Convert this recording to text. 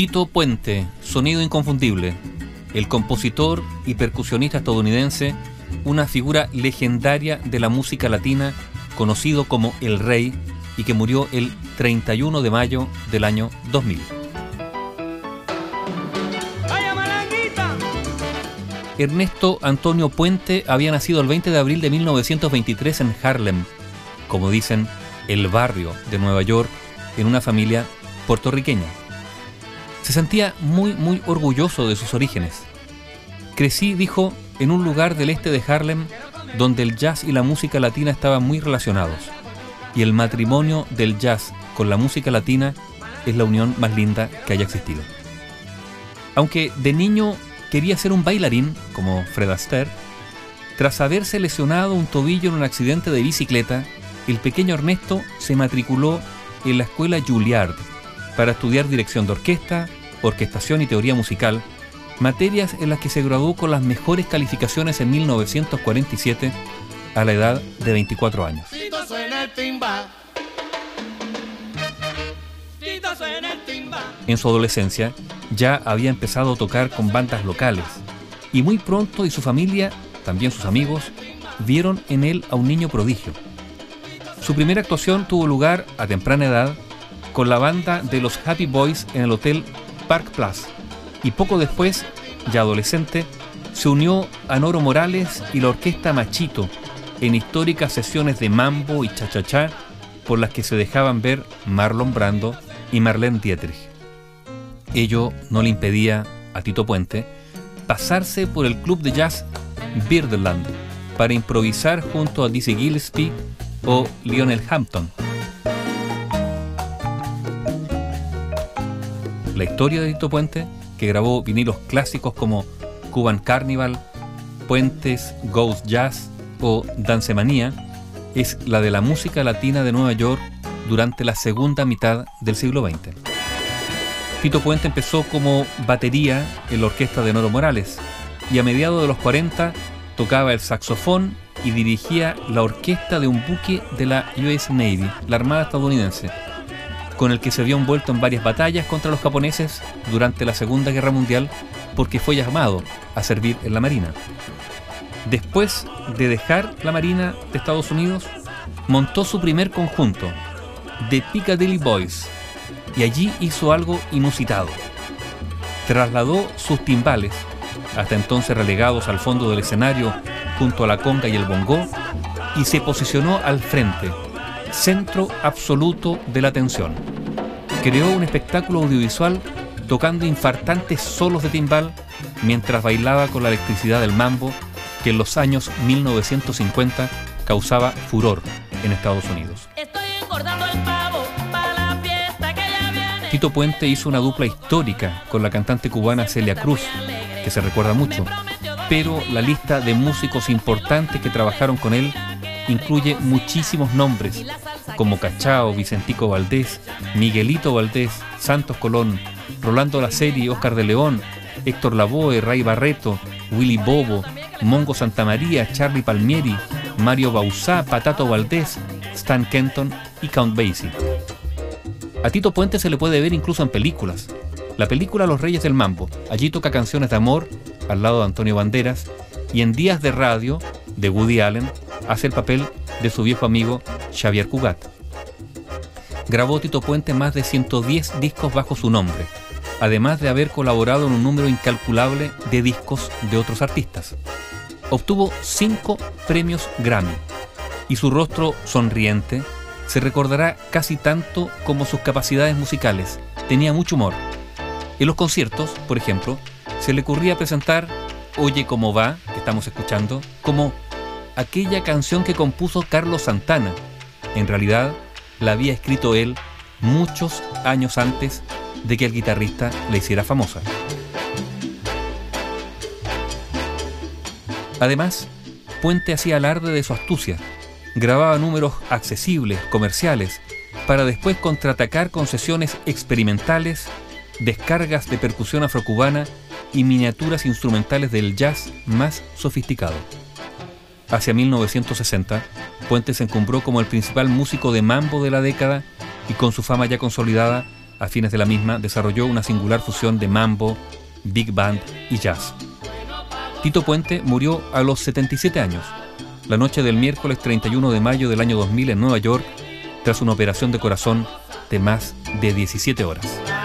Tito Puente, sonido inconfundible. El compositor y percusionista estadounidense, una figura legendaria de la música latina, conocido como El Rey y que murió el 31 de mayo del año 2000. Ernesto Antonio Puente había nacido el 20 de abril de 1923 en Harlem, como dicen, el barrio de Nueva York, en una familia puertorriqueña. Se sentía muy, muy orgulloso de sus orígenes. Crecí, dijo, en un lugar del este de Harlem donde el jazz y la música latina estaban muy relacionados. Y el matrimonio del jazz con la música latina es la unión más linda que haya existido. Aunque de niño quería ser un bailarín, como Fred Astaire, tras haberse lesionado un tobillo en un accidente de bicicleta, el pequeño Ernesto se matriculó en la escuela Juilliard para estudiar dirección de orquesta, orquestación y teoría musical, materias en las que se graduó con las mejores calificaciones en 1947 a la edad de 24 años. En su adolescencia ya había empezado a tocar con bandas locales y muy pronto y su familia, también sus amigos, vieron en él a un niño prodigio. Su primera actuación tuvo lugar a temprana edad con la banda de los Happy Boys en el Hotel Park Place y poco después, ya adolescente, se unió a Noro Morales y la orquesta Machito en históricas sesiones de mambo y cha-cha-cha por las que se dejaban ver Marlon Brando y Marlene Dietrich. Ello no le impedía a Tito Puente pasarse por el club de jazz Birdland para improvisar junto a Dizzy Gillespie o Lionel Hampton. La historia de Tito Puente, que grabó vinilos clásicos como Cuban Carnival, Puentes, Ghost Jazz o Dancemanía, es la de la música latina de Nueva York durante la segunda mitad del siglo XX. Tito Puente empezó como batería en la orquesta de Noro Morales y a mediados de los 40 tocaba el saxofón y dirigía la orquesta de un buque de la US Navy, la Armada estadounidense, con el que se vio envuelto en varias batallas contra los japoneses durante la Segunda Guerra Mundial porque fue llamado a servir en la Marina. Después de dejar la Marina de Estados Unidos, montó su primer conjunto, The Piccadilly Boys, y allí hizo algo inusitado. Trasladó sus timbales, hasta entonces relegados al fondo del escenario junto a la conga y el bongó, y se posicionó al frente, centro absoluto de la atención. Creó un espectáculo audiovisual tocando infartantes solos de timbal mientras bailaba con la electricidad del mambo que en los años 1950 causaba furor en Estados Unidos. Tito Puente hizo una dupla histórica con la cantante cubana Celia Cruz, que se recuerda mucho, pero la lista de músicos importantes que trabajaron con él incluye muchísimos nombres, como Cachao, Vicentico Valdés, Miguelito Valdés, Santos Colón, Rolando Laceri, Oscar de León, Héctor Lavoe, Ray Barreto, Willy Bobo, Mongo Santamaría, Charlie Palmieri, Mario Bausá, Patato Valdés, Stan Kenton y Count Basie. A Tito Puente se le puede ver incluso en películas. La película Los Reyes del Mambo, allí toca canciones de amor al lado de Antonio Banderas y en Días de Radio de Woody Allen hace el papel de su viejo amigo Xavier Cugat. Grabó Tito Puente más de 110 discos bajo su nombre, además de haber colaborado en un número incalculable de discos de otros artistas. Obtuvo cinco premios Grammy y su rostro sonriente se recordará casi tanto como sus capacidades musicales. Tenía mucho humor. En los conciertos, por ejemplo, se le ocurría presentar Oye cómo va, que estamos escuchando, como aquella canción que compuso Carlos Santana. En realidad, la había escrito él muchos años antes de que el guitarrista la hiciera famosa. Además, Puente hacía alarde de su astucia. Grababa números accesibles, comerciales, para después contraatacar con sesiones experimentales, descargas de percusión afrocubana y miniaturas instrumentales del jazz más sofisticado. Hacia 1960, Puente se encumbró como el principal músico de mambo de la década y con su fama ya consolidada, a fines de la misma, desarrolló una singular fusión de mambo, big band y jazz. Tito Puente murió a los 77 años, la noche del miércoles 31 de mayo del año 2000 en Nueva York, tras una operación de corazón de más de 17 horas.